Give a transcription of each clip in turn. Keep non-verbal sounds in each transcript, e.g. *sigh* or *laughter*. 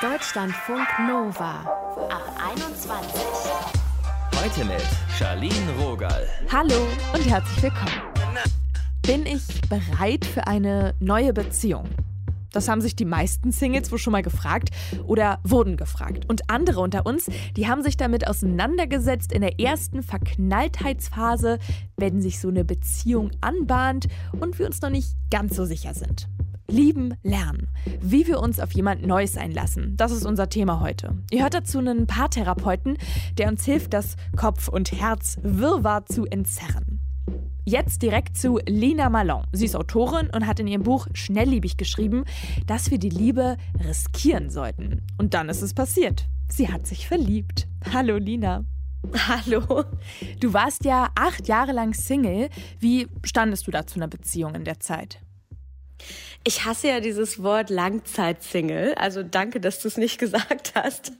Deutschlandfunk Nova ab 21. Heute mit Charlene Rogal. Hallo und herzlich willkommen. Bin ich bereit für eine neue Beziehung? Das haben sich die meisten Singles wohl schon mal gefragt oder wurden gefragt. Und andere unter uns, die haben sich damit auseinandergesetzt in der ersten Verknalltheitsphase, wenn sich so eine Beziehung anbahnt und wir uns noch nicht ganz so sicher sind. Lieben lernen. Wie wir uns auf jemand Neues einlassen. Das ist unser Thema heute. Ihr hört dazu einen Paartherapeuten, der uns hilft, das Kopf und Herz Wirrwarr zu entzerren. Jetzt direkt zu Lina Malon. Sie ist Autorin und hat in ihrem Buch Schnellliebig geschrieben, dass wir die Liebe riskieren sollten. Und dann ist es passiert. Sie hat sich verliebt. Hallo Lina. Hallo. Du warst ja acht Jahre lang Single. Wie standest du da zu einer Beziehung in der Zeit? Ich hasse ja dieses Wort Langzeitsingle. Also danke, dass du es nicht *laughs* gesagt hast,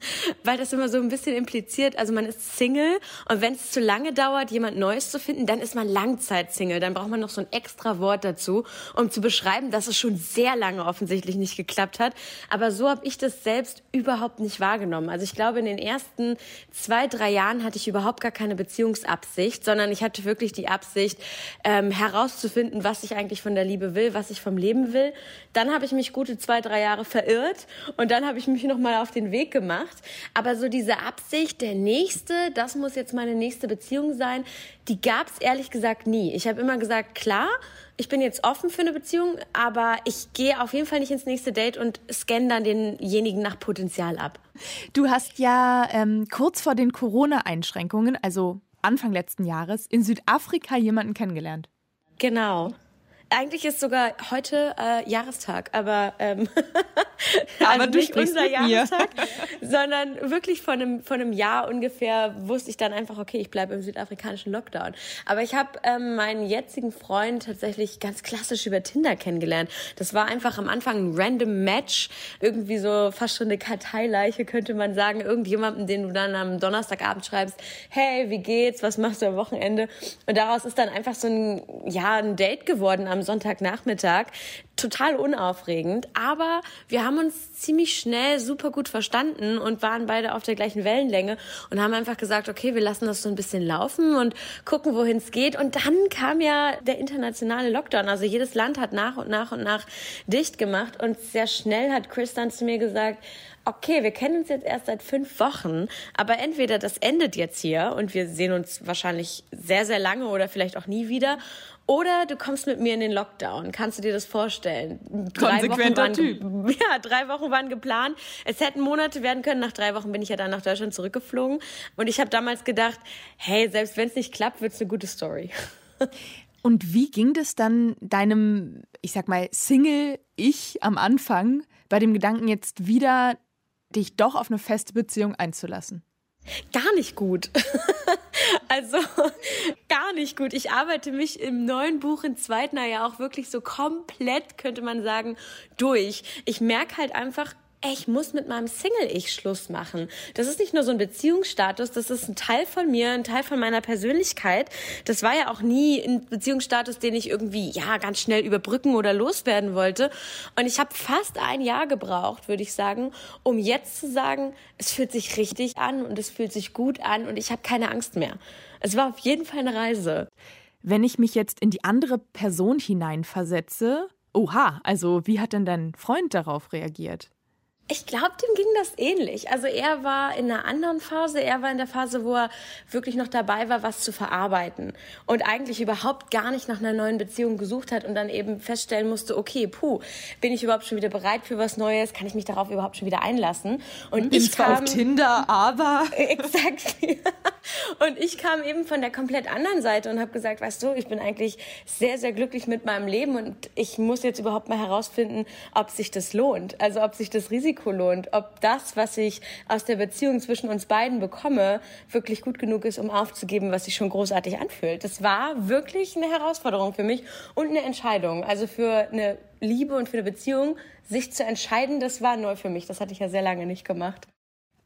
weil das immer so ein bisschen impliziert. Also man ist Single und wenn es zu lange dauert, jemand Neues zu finden, dann ist man Langzeitsingle. Dann braucht man noch so ein extra Wort dazu, um zu beschreiben, dass es schon sehr lange offensichtlich nicht geklappt hat. Aber so habe ich das selbst überhaupt nicht wahrgenommen. Also ich glaube, in den ersten zwei, drei Jahren hatte ich überhaupt gar keine Beziehungsabsicht, sondern ich hatte wirklich die Absicht, ähm, herauszufinden, was ich eigentlich von der Liebe will, was ich vom Leben will dann habe ich mich gute zwei, drei Jahre verirrt und dann habe ich mich nochmal auf den Weg gemacht. Aber so diese Absicht, der nächste, das muss jetzt meine nächste Beziehung sein, die gab es ehrlich gesagt nie. Ich habe immer gesagt, klar, ich bin jetzt offen für eine Beziehung, aber ich gehe auf jeden Fall nicht ins nächste Date und scanne dann denjenigen nach Potenzial ab. Du hast ja ähm, kurz vor den Corona-Einschränkungen, also Anfang letzten Jahres, in Südafrika jemanden kennengelernt. Genau. Eigentlich ist sogar heute äh, Jahrestag, aber, ähm, *laughs* aber also nicht unser Jahrestag, *laughs* sondern wirklich von einem, von einem Jahr ungefähr wusste ich dann einfach, okay, ich bleibe im südafrikanischen Lockdown. Aber ich habe ähm, meinen jetzigen Freund tatsächlich ganz klassisch über Tinder kennengelernt. Das war einfach am Anfang ein random Match, irgendwie so fast schon eine Karteileiche, könnte man sagen. Irgendjemanden, den du dann am Donnerstagabend schreibst, hey, wie geht's, was machst du am Wochenende? Und daraus ist dann einfach so ein, ja, ein Date geworden am am Sonntagnachmittag. Total unaufregend, aber wir haben uns ziemlich schnell super gut verstanden und waren beide auf der gleichen Wellenlänge und haben einfach gesagt, okay, wir lassen das so ein bisschen laufen und gucken, wohin es geht. Und dann kam ja der internationale Lockdown. Also jedes Land hat nach und nach und nach dicht gemacht und sehr schnell hat Chris dann zu mir gesagt, okay, wir kennen uns jetzt erst seit fünf Wochen, aber entweder das endet jetzt hier und wir sehen uns wahrscheinlich sehr, sehr lange oder vielleicht auch nie wieder oder du kommst mit mir in den Lockdown. Kannst du dir das vorstellen? Drei Konsequenter waren, Typ. *laughs* Ja, drei Wochen waren geplant. Es hätten Monate werden können. Nach drei Wochen bin ich ja dann nach Deutschland zurückgeflogen. Und ich habe damals gedacht, hey, selbst wenn es nicht klappt, wird es eine gute Story. *laughs* Und wie ging das dann deinem, ich sag mal, Single-Ich am Anfang bei dem Gedanken, jetzt wieder dich doch auf eine feste Beziehung einzulassen? Gar nicht gut. *laughs* *laughs* also gar nicht gut. Ich arbeite mich im neuen Buch in Zweitner ja auch wirklich so komplett, könnte man sagen, durch. Ich merke halt einfach, ich muss mit meinem Single-Ich Schluss machen. Das ist nicht nur so ein Beziehungsstatus, das ist ein Teil von mir, ein Teil von meiner Persönlichkeit. Das war ja auch nie ein Beziehungsstatus, den ich irgendwie, ja, ganz schnell überbrücken oder loswerden wollte. Und ich habe fast ein Jahr gebraucht, würde ich sagen, um jetzt zu sagen, es fühlt sich richtig an und es fühlt sich gut an und ich habe keine Angst mehr. Es war auf jeden Fall eine Reise. Wenn ich mich jetzt in die andere Person hineinversetze, oha, also wie hat denn dein Freund darauf reagiert? Ich glaube, dem ging das ähnlich. Also er war in einer anderen Phase. Er war in der Phase, wo er wirklich noch dabei war, was zu verarbeiten und eigentlich überhaupt gar nicht nach einer neuen Beziehung gesucht hat und dann eben feststellen musste, okay, puh, bin ich überhaupt schon wieder bereit für was Neues? Kann ich mich darauf überhaupt schon wieder einlassen? Und Bin ich kam, auf Tinder, aber *laughs* exakt. *laughs* und ich kam eben von der komplett anderen Seite und habe gesagt, weißt du, ich bin eigentlich sehr, sehr glücklich mit meinem Leben und ich muss jetzt überhaupt mal herausfinden, ob sich das lohnt. Also ob sich das Risiko Risiko lohnt, ob das, was ich aus der Beziehung zwischen uns beiden bekomme, wirklich gut genug ist, um aufzugeben, was sich schon großartig anfühlt. Das war wirklich eine Herausforderung für mich und eine Entscheidung. Also für eine Liebe und für eine Beziehung, sich zu entscheiden, das war neu für mich. Das hatte ich ja sehr lange nicht gemacht.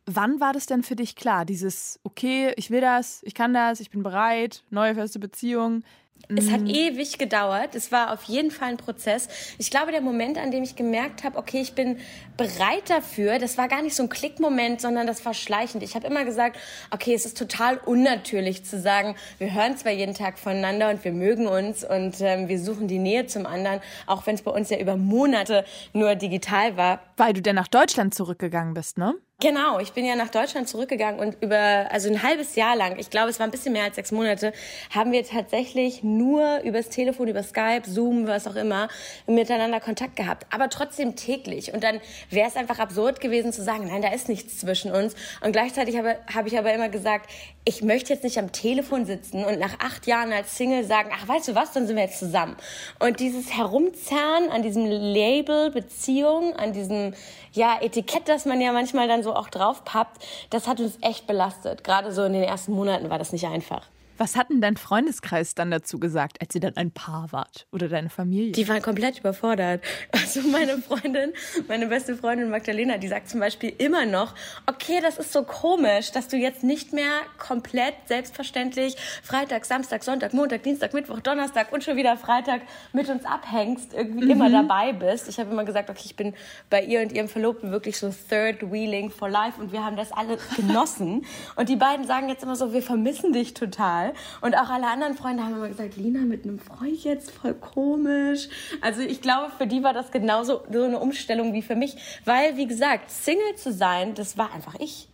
Wann war das denn für dich klar? Dieses, okay, ich will das, ich kann das, ich bin bereit, neue feste Beziehung. Es hat ewig gedauert. Es war auf jeden Fall ein Prozess. Ich glaube, der Moment, an dem ich gemerkt habe, okay, ich bin bereit dafür, das war gar nicht so ein Klickmoment, sondern das war schleichend. Ich habe immer gesagt, okay, es ist total unnatürlich zu sagen, wir hören zwar jeden Tag voneinander und wir mögen uns und ähm, wir suchen die Nähe zum anderen, auch wenn es bei uns ja über Monate nur digital war. Weil du denn nach Deutschland zurückgegangen bist, ne? Genau, ich bin ja nach Deutschland zurückgegangen und über, also ein halbes Jahr lang, ich glaube, es war ein bisschen mehr als sechs Monate, haben wir tatsächlich nur übers Telefon, über Skype, Zoom, was auch immer, miteinander Kontakt gehabt. Aber trotzdem täglich. Und dann wäre es einfach absurd gewesen zu sagen, nein, da ist nichts zwischen uns. Und gleichzeitig habe, habe ich aber immer gesagt, ich möchte jetzt nicht am Telefon sitzen und nach acht Jahren als Single sagen, ach, weißt du was, dann sind wir jetzt zusammen. Und dieses Herumzerren an diesem Label Beziehung, an diesem, ja, Etikett, das man ja manchmal dann so auch drauf pappt, das hat uns echt belastet. Gerade so in den ersten Monaten war das nicht einfach. Was hat denn dein Freundeskreis dann dazu gesagt, als ihr dann ein Paar wart? Oder deine Familie? Die waren komplett überfordert. Also meine Freundin, meine beste Freundin Magdalena, die sagt zum Beispiel immer noch, okay, das ist so komisch, dass du jetzt nicht mehr komplett selbstverständlich Freitag, Samstag, Sonntag, Montag, Dienstag, Mittwoch, Donnerstag und schon wieder Freitag mit uns abhängst, irgendwie mhm. immer dabei bist. Ich habe immer gesagt, okay, ich bin bei ihr und ihrem Verlobten wirklich so Third Wheeling for Life und wir haben das alle genossen. und die beiden sagen jetzt immer so, wir vermissen dich total. Und auch alle anderen Freunde haben immer gesagt, Lina mit einem Freund jetzt, voll komisch. Also ich glaube, für die war das genauso so eine Umstellung wie für mich. Weil, wie gesagt, Single zu sein, das war einfach ich.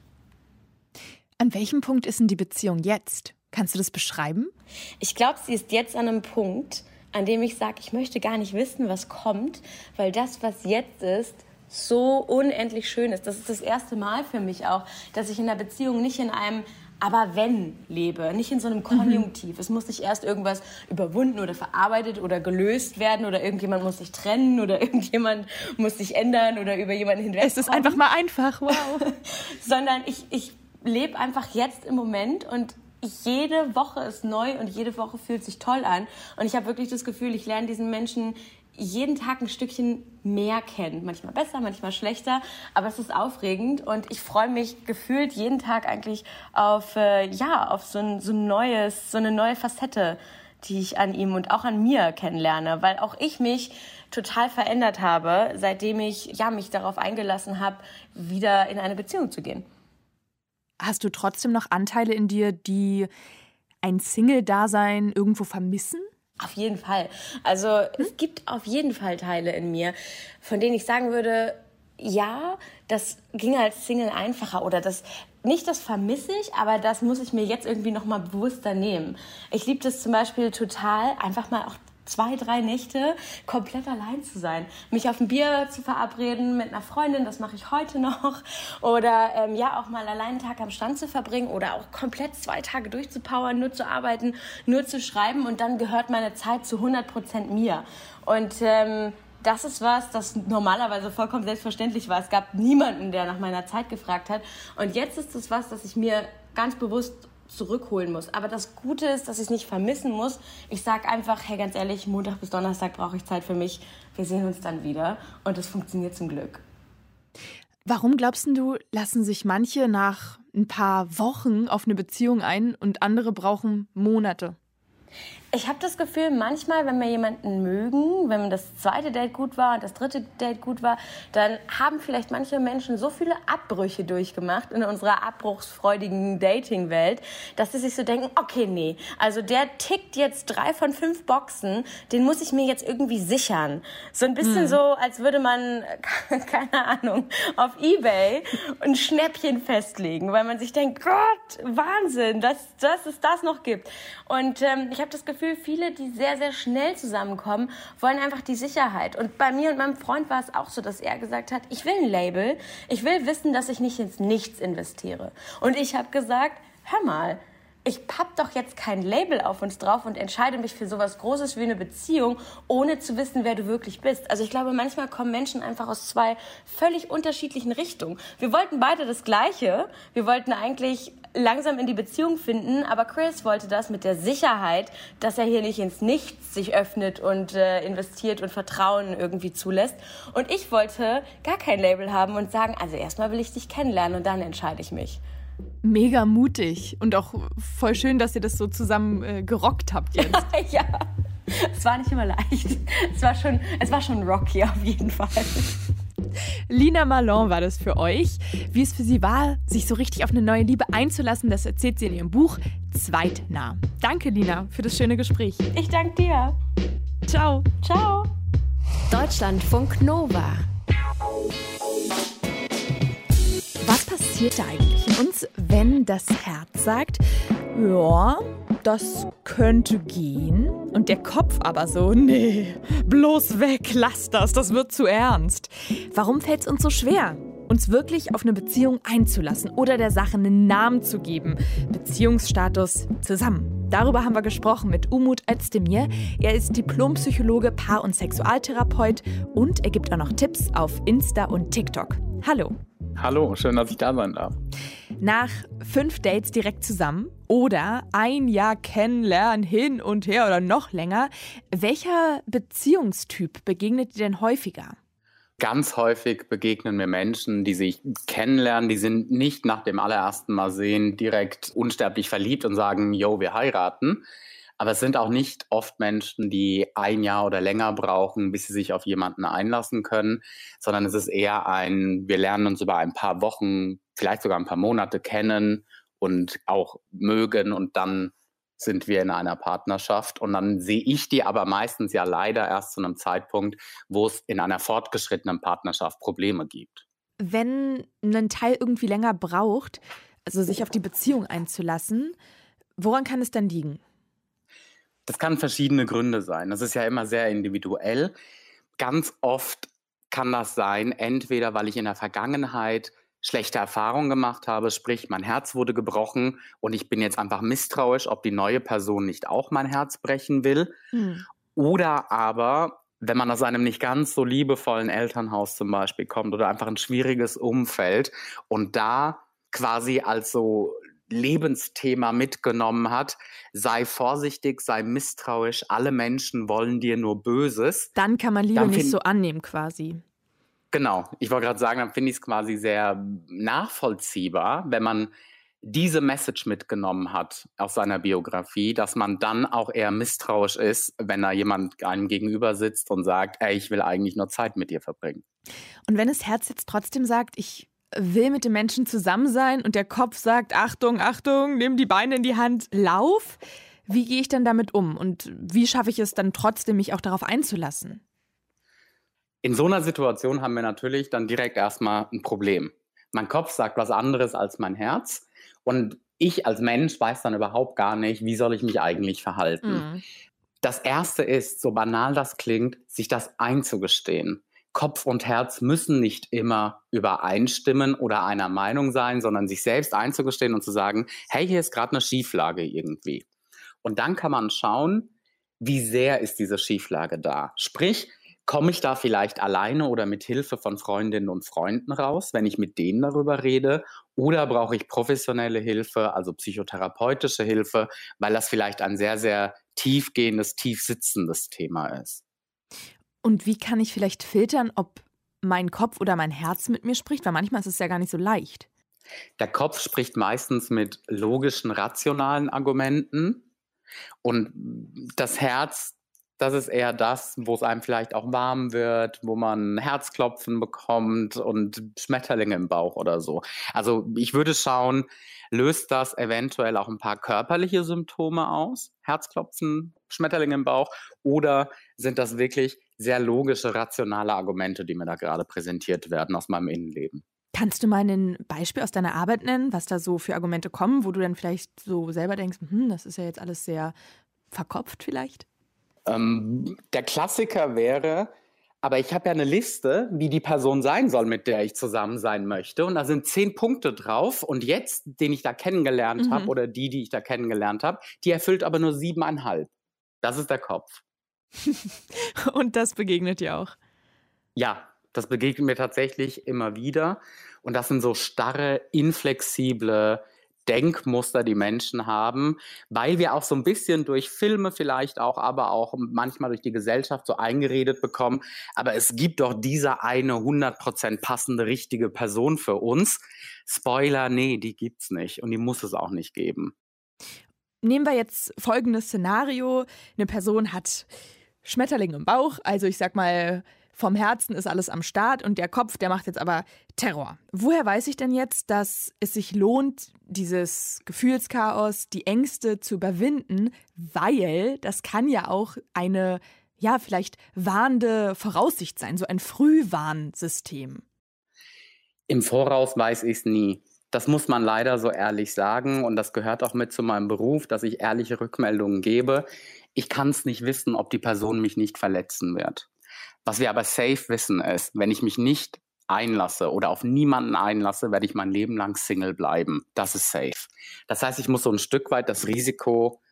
An welchem Punkt ist denn die Beziehung jetzt? Kannst du das beschreiben? Ich glaube, sie ist jetzt an einem Punkt, an dem ich sage, ich möchte gar nicht wissen, was kommt, weil das, was jetzt ist, so unendlich schön ist. Das ist das erste Mal für mich auch, dass ich in einer Beziehung nicht in einem aber wenn lebe, nicht in so einem Konjunktiv. Mhm. Es muss nicht erst irgendwas überwunden oder verarbeitet oder gelöst werden oder irgendjemand muss sich trennen oder *laughs* irgendjemand muss sich ändern oder über jemanden hinweg. Es ist einfach mal einfach, wow. *laughs* Sondern ich, ich lebe einfach jetzt im Moment und jede Woche ist neu und jede Woche fühlt sich toll an. Und ich habe wirklich das Gefühl, ich lerne diesen Menschen jeden Tag ein Stückchen mehr kennen. Manchmal besser, manchmal schlechter, aber es ist aufregend und ich freue mich gefühlt jeden Tag eigentlich auf, äh, ja, auf so ein, so ein neues, so eine neue Facette, die ich an ihm und auch an mir kennenlerne, weil auch ich mich total verändert habe, seitdem ich ja, mich darauf eingelassen habe, wieder in eine Beziehung zu gehen. Hast du trotzdem noch Anteile in dir, die ein Single-Dasein irgendwo vermissen? Auf jeden Fall. Also hm? es gibt auf jeden Fall Teile in mir, von denen ich sagen würde, ja, das ging als Single einfacher oder das nicht das vermisse ich, aber das muss ich mir jetzt irgendwie noch mal bewusster nehmen. Ich liebe das zum Beispiel total, einfach mal auch zwei, drei Nächte komplett allein zu sein. Mich auf ein Bier zu verabreden mit einer Freundin, das mache ich heute *laughs* noch. Oder ähm, ja, auch mal allein einen Tag am Strand zu verbringen oder auch komplett zwei Tage durchzupowern, nur zu arbeiten, nur zu schreiben und dann gehört meine Zeit zu 100 Prozent mir. Und ähm, das ist was, das normalerweise vollkommen selbstverständlich war. Es gab niemanden, der nach meiner Zeit gefragt hat. Und jetzt ist es was, das ich mir ganz bewusst zurückholen muss. Aber das Gute ist, dass ich es nicht vermissen muss. Ich sage einfach, hey, ganz ehrlich, Montag bis Donnerstag brauche ich Zeit für mich. Wir sehen uns dann wieder. Und es funktioniert zum Glück. Warum glaubst du, lassen sich manche nach ein paar Wochen auf eine Beziehung ein und andere brauchen Monate? Ich habe das Gefühl, manchmal, wenn wir jemanden mögen, wenn das zweite Date gut war und das dritte Date gut war, dann haben vielleicht manche Menschen so viele Abbrüche durchgemacht in unserer abbruchsfreudigen Dating-Welt, dass sie sich so denken, okay, nee, also der tickt jetzt drei von fünf Boxen, den muss ich mir jetzt irgendwie sichern. So ein bisschen hm. so, als würde man, *laughs* keine Ahnung, auf Ebay ein Schnäppchen festlegen, weil man sich denkt, Gott, Wahnsinn, dass, dass es das noch gibt. Und ähm, ich habe das Gefühl, Gefühl, viele, die sehr, sehr schnell zusammenkommen, wollen einfach die Sicherheit. Und bei mir und meinem Freund war es auch so, dass er gesagt hat, ich will ein Label, ich will wissen, dass ich nicht ins Nichts investiere. Und ich habe gesagt, hör mal, ich papp doch jetzt kein Label auf uns drauf und entscheide mich für sowas Großes wie eine Beziehung, ohne zu wissen, wer du wirklich bist. Also ich glaube, manchmal kommen Menschen einfach aus zwei völlig unterschiedlichen Richtungen. Wir wollten beide das Gleiche. Wir wollten eigentlich langsam in die Beziehung finden, aber Chris wollte das mit der Sicherheit, dass er hier nicht ins Nichts sich öffnet und äh, investiert und Vertrauen irgendwie zulässt. Und ich wollte gar kein Label haben und sagen, also erstmal will ich dich kennenlernen und dann entscheide ich mich. Mega mutig und auch voll schön, dass ihr das so zusammen äh, gerockt habt jetzt. *laughs* ja, es war nicht immer leicht. Es war schon, es war schon rocky auf jeden Fall. Lina Malon war das für euch. Wie es für sie war, sich so richtig auf eine neue Liebe einzulassen, das erzählt sie in ihrem Buch Zweitnah. Danke, Lina, für das schöne Gespräch. Ich danke dir. Ciao. Ciao. Deutschlandfunk Nova. Was passiert da eigentlich in uns, wenn das Herz sagt, ja, das könnte gehen. Und der Kopf aber so, nee, bloß weg, lass das, das wird zu ernst. Warum fällt es uns so schwer? Uns wirklich auf eine Beziehung einzulassen oder der Sache einen Namen zu geben. Beziehungsstatus zusammen. Darüber haben wir gesprochen mit Umut Özdemir. Er ist Diplompsychologe, Paar- und Sexualtherapeut und er gibt auch noch Tipps auf Insta und TikTok. Hallo. Hallo, schön, dass ich da sein darf. Nach fünf Dates direkt zusammen oder ein Jahr kennenlernen hin und her oder noch länger, welcher Beziehungstyp begegnet dir denn häufiger? Ganz häufig begegnen mir Menschen, die sich kennenlernen, die sind nicht nach dem allerersten Mal sehen direkt unsterblich verliebt und sagen, yo, wir heiraten. Aber es sind auch nicht oft Menschen, die ein Jahr oder länger brauchen, bis sie sich auf jemanden einlassen können, sondern es ist eher ein, wir lernen uns über ein paar Wochen, vielleicht sogar ein paar Monate kennen und auch mögen und dann sind wir in einer Partnerschaft und dann sehe ich die aber meistens ja leider erst zu einem Zeitpunkt, wo es in einer fortgeschrittenen Partnerschaft Probleme gibt. Wenn ein Teil irgendwie länger braucht, also sich auf die Beziehung einzulassen, woran kann es dann liegen? Das kann verschiedene Gründe sein. Das ist ja immer sehr individuell. Ganz oft kann das sein, entweder weil ich in der Vergangenheit schlechte Erfahrungen gemacht habe, sprich mein Herz wurde gebrochen und ich bin jetzt einfach misstrauisch, ob die neue Person nicht auch mein Herz brechen will. Hm. Oder aber, wenn man aus einem nicht ganz so liebevollen Elternhaus zum Beispiel kommt oder einfach ein schwieriges Umfeld und da quasi als so Lebensthema mitgenommen hat, sei vorsichtig, sei misstrauisch, alle Menschen wollen dir nur Böses. Dann kann man Liebe nicht so annehmen quasi. Genau, ich wollte gerade sagen, dann finde ich es quasi sehr nachvollziehbar, wenn man diese Message mitgenommen hat aus seiner Biografie, dass man dann auch eher misstrauisch ist, wenn da jemand einem gegenüber sitzt und sagt, ey, ich will eigentlich nur Zeit mit dir verbringen. Und wenn das Herz jetzt trotzdem sagt, ich will mit dem Menschen zusammen sein und der Kopf sagt, Achtung, Achtung, nimm die Beine in die Hand, lauf, wie gehe ich dann damit um und wie schaffe ich es dann trotzdem, mich auch darauf einzulassen? In so einer Situation haben wir natürlich dann direkt erstmal ein Problem. Mein Kopf sagt was anderes als mein Herz und ich als Mensch weiß dann überhaupt gar nicht, wie soll ich mich eigentlich verhalten. Mhm. Das Erste ist, so banal das klingt, sich das einzugestehen. Kopf und Herz müssen nicht immer übereinstimmen oder einer Meinung sein, sondern sich selbst einzugestehen und zu sagen, hey, hier ist gerade eine Schieflage irgendwie. Und dann kann man schauen, wie sehr ist diese Schieflage da. Sprich, komme ich da vielleicht alleine oder mit Hilfe von Freundinnen und Freunden raus, wenn ich mit denen darüber rede? Oder brauche ich professionelle Hilfe, also psychotherapeutische Hilfe, weil das vielleicht ein sehr, sehr tiefgehendes, tief sitzendes Thema ist? Und wie kann ich vielleicht filtern, ob mein Kopf oder mein Herz mit mir spricht? Weil manchmal ist es ja gar nicht so leicht. Der Kopf spricht meistens mit logischen, rationalen Argumenten. Und das Herz das ist eher das, wo es einem vielleicht auch warm wird, wo man Herzklopfen bekommt und Schmetterlinge im Bauch oder so. Also ich würde schauen, löst das eventuell auch ein paar körperliche Symptome aus? Herzklopfen, Schmetterlinge im Bauch? Oder sind das wirklich sehr logische, rationale Argumente, die mir da gerade präsentiert werden aus meinem Innenleben? Kannst du mal ein Beispiel aus deiner Arbeit nennen, was da so für Argumente kommen, wo du dann vielleicht so selber denkst, hm, das ist ja jetzt alles sehr verkopft vielleicht? Ähm, der Klassiker wäre, aber ich habe ja eine Liste, wie die Person sein soll, mit der ich zusammen sein möchte. Und da sind zehn Punkte drauf. Und jetzt, den ich da kennengelernt mhm. habe, oder die, die ich da kennengelernt habe, die erfüllt aber nur siebeneinhalb. Das ist der Kopf. *laughs* Und das begegnet dir auch? Ja, das begegnet mir tatsächlich immer wieder. Und das sind so starre, inflexible, Denkmuster die Menschen haben, weil wir auch so ein bisschen durch Filme vielleicht auch, aber auch manchmal durch die Gesellschaft so eingeredet bekommen, aber es gibt doch diese eine 100% passende, richtige Person für uns. Spoiler, nee, die gibt's nicht und die muss es auch nicht geben. Nehmen wir jetzt folgendes Szenario. Eine Person hat Schmetterling im Bauch, also ich sag mal, vom Herzen ist alles am Start und der Kopf, der macht jetzt aber Terror. Woher weiß ich denn jetzt, dass es sich lohnt, dieses Gefühlschaos, die Ängste zu überwinden? Weil das kann ja auch eine, ja, vielleicht warnende Voraussicht sein, so ein Frühwarnsystem. Im Voraus weiß ich es nie. Das muss man leider so ehrlich sagen und das gehört auch mit zu meinem Beruf, dass ich ehrliche Rückmeldungen gebe. Ich kann es nicht wissen, ob die Person mich nicht verletzen wird. Was wir aber safe wissen ist, wenn ich mich nicht einlasse oder auf niemanden einlasse, werde ich mein Leben lang Single bleiben. Das ist safe. Das heißt, ich muss so ein Stück weit das Risiko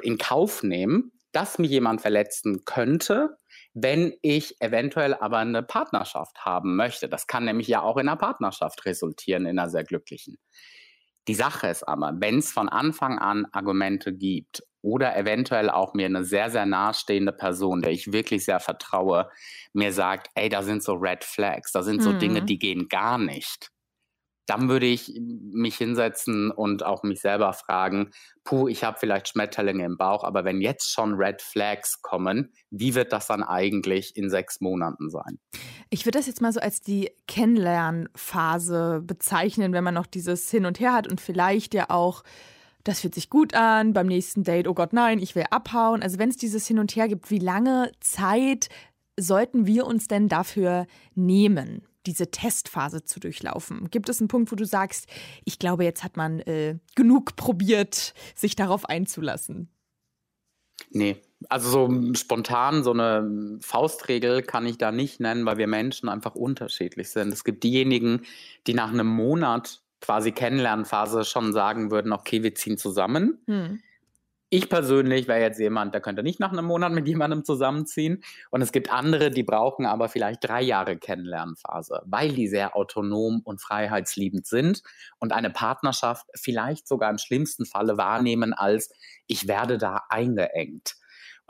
in Kauf nehmen, dass mich jemand verletzen könnte, wenn ich eventuell aber eine Partnerschaft haben möchte. Das kann nämlich ja auch in einer Partnerschaft resultieren, in einer sehr glücklichen. Die Sache ist aber, wenn es von Anfang an Argumente gibt oder eventuell auch mir eine sehr, sehr nahestehende Person, der ich wirklich sehr vertraue, mir sagt, ey, da sind so Red Flags, da sind so mhm. Dinge, die gehen gar nicht dann würde ich mich hinsetzen und auch mich selber fragen, puh, ich habe vielleicht Schmetterlinge im Bauch, aber wenn jetzt schon Red Flags kommen, wie wird das dann eigentlich in sechs Monaten sein? Ich würde das jetzt mal so als die Kennenlernphase bezeichnen, wenn man noch dieses Hin und Her hat und vielleicht ja auch das fühlt sich gut an, beim nächsten Date, oh Gott, nein, ich will abhauen. Also wenn es dieses Hin und Her gibt, wie lange Zeit sollten wir uns denn dafür nehmen? diese Testphase zu durchlaufen? Gibt es einen Punkt, wo du sagst, ich glaube, jetzt hat man äh, genug probiert, sich darauf einzulassen? Nee, also so spontan so eine Faustregel kann ich da nicht nennen, weil wir Menschen einfach unterschiedlich sind. Es gibt diejenigen, die nach einem Monat quasi Kennenlernphase schon sagen würden, okay, wir ziehen zusammen. Hm. Ich persönlich wäre jetzt jemand, der könnte nicht nach einem Monat mit jemandem zusammenziehen. Und es gibt andere, die brauchen aber vielleicht drei Jahre Kennenlernphase, weil die sehr autonom und freiheitsliebend sind und eine Partnerschaft vielleicht sogar im schlimmsten Falle wahrnehmen als, ich werde da eingeengt.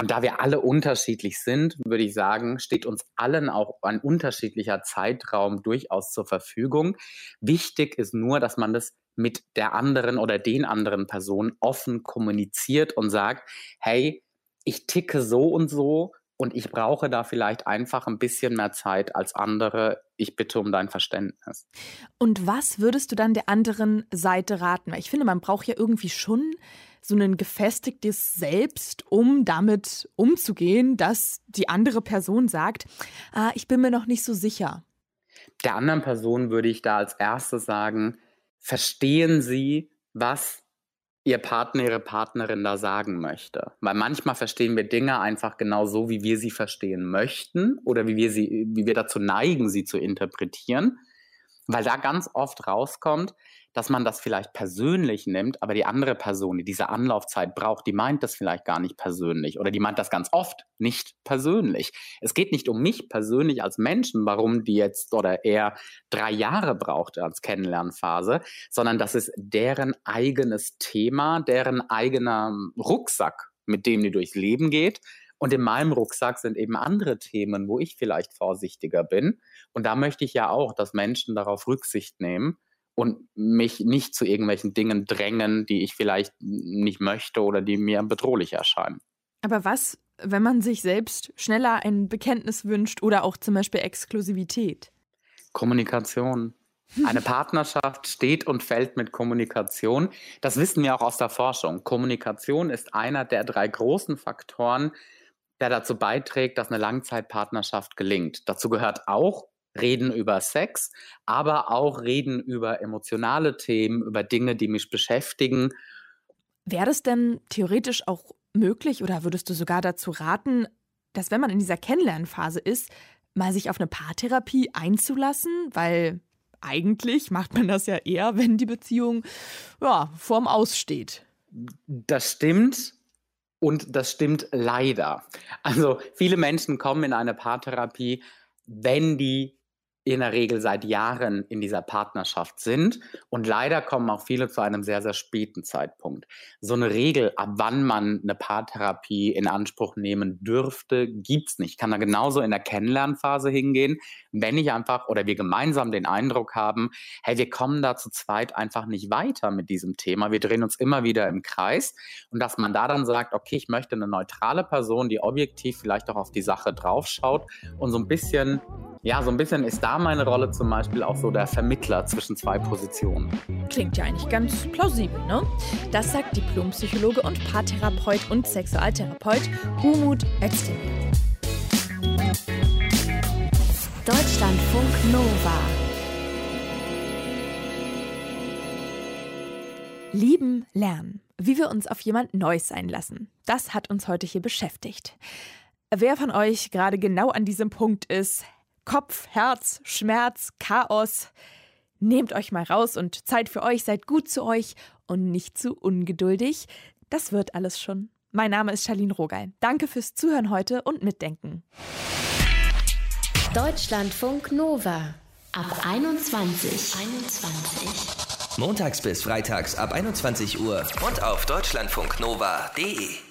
Und da wir alle unterschiedlich sind, würde ich sagen, steht uns allen auch ein unterschiedlicher Zeitraum durchaus zur Verfügung. Wichtig ist nur, dass man das mit der anderen oder den anderen Personen offen kommuniziert und sagt, hey, ich ticke so und so und ich brauche da vielleicht einfach ein bisschen mehr Zeit als andere. Ich bitte um dein Verständnis. Und was würdest du dann der anderen Seite raten? ich finde, man braucht ja irgendwie schon so ein gefestigtes Selbst, um damit umzugehen, dass die andere Person sagt, ah, ich bin mir noch nicht so sicher. Der anderen Person würde ich da als erstes sagen, verstehen Sie, was Ihr Partner, Ihre Partnerin da sagen möchte. Weil manchmal verstehen wir Dinge einfach genau so, wie wir sie verstehen möchten oder wie wir, sie, wie wir dazu neigen, sie zu interpretieren. Weil da ganz oft rauskommt, dass man das vielleicht persönlich nimmt, aber die andere Person, die diese Anlaufzeit braucht, die meint das vielleicht gar nicht persönlich oder die meint das ganz oft nicht persönlich. Es geht nicht um mich persönlich als Menschen, warum die jetzt oder er drei Jahre braucht als Kennenlernphase, sondern das ist deren eigenes Thema, deren eigener Rucksack, mit dem die durchs Leben geht. Und in meinem Rucksack sind eben andere Themen, wo ich vielleicht vorsichtiger bin. Und da möchte ich ja auch, dass Menschen darauf Rücksicht nehmen und mich nicht zu irgendwelchen Dingen drängen, die ich vielleicht nicht möchte oder die mir bedrohlich erscheinen. Aber was, wenn man sich selbst schneller ein Bekenntnis wünscht oder auch zum Beispiel Exklusivität? Kommunikation. *laughs* Eine Partnerschaft steht und fällt mit Kommunikation. Das wissen wir auch aus der Forschung. Kommunikation ist einer der drei großen Faktoren, der dazu beiträgt, dass eine Langzeitpartnerschaft gelingt. Dazu gehört auch reden über Sex, aber auch reden über emotionale Themen, über Dinge, die mich beschäftigen. Wäre das denn theoretisch auch möglich oder würdest du sogar dazu raten, dass wenn man in dieser Kennenlernphase ist, mal sich auf eine Paartherapie einzulassen, weil eigentlich macht man das ja eher, wenn die Beziehung ja, vorm Aussteht. Das stimmt. Und das stimmt leider. Also viele Menschen kommen in eine Paartherapie, wenn die in der Regel seit Jahren in dieser Partnerschaft sind. Und leider kommen auch viele zu einem sehr, sehr späten Zeitpunkt. So eine Regel, ab wann man eine Paartherapie in Anspruch nehmen dürfte, gibt es nicht. Ich kann da genauso in der Kennenlernphase hingehen, wenn ich einfach oder wir gemeinsam den Eindruck haben, hey, wir kommen da zu zweit einfach nicht weiter mit diesem Thema. Wir drehen uns immer wieder im Kreis. Und dass man da dann sagt, okay, ich möchte eine neutrale Person, die objektiv vielleicht auch auf die Sache draufschaut und so ein bisschen ja, so ein bisschen ist da meine Rolle zum Beispiel auch so der Vermittler zwischen zwei Positionen. Klingt ja eigentlich ganz plausibel, ne? Das sagt Diplompsychologe und Paartherapeut und Sexualtherapeut Umut Özdemir. Deutschlandfunk Nova. Lieben lernen. Wie wir uns auf jemand Neues einlassen. Das hat uns heute hier beschäftigt. Wer von euch gerade genau an diesem Punkt ist, Kopf, Herz, Schmerz, Chaos. Nehmt euch mal raus und Zeit für euch, seid gut zu euch und nicht zu ungeduldig. Das wird alles schon. Mein Name ist Charlene Rogal. Danke fürs Zuhören heute und Mitdenken. Deutschlandfunk Nova. Ab 21. 21. Montags bis freitags ab 21 Uhr und auf deutschlandfunknova.de.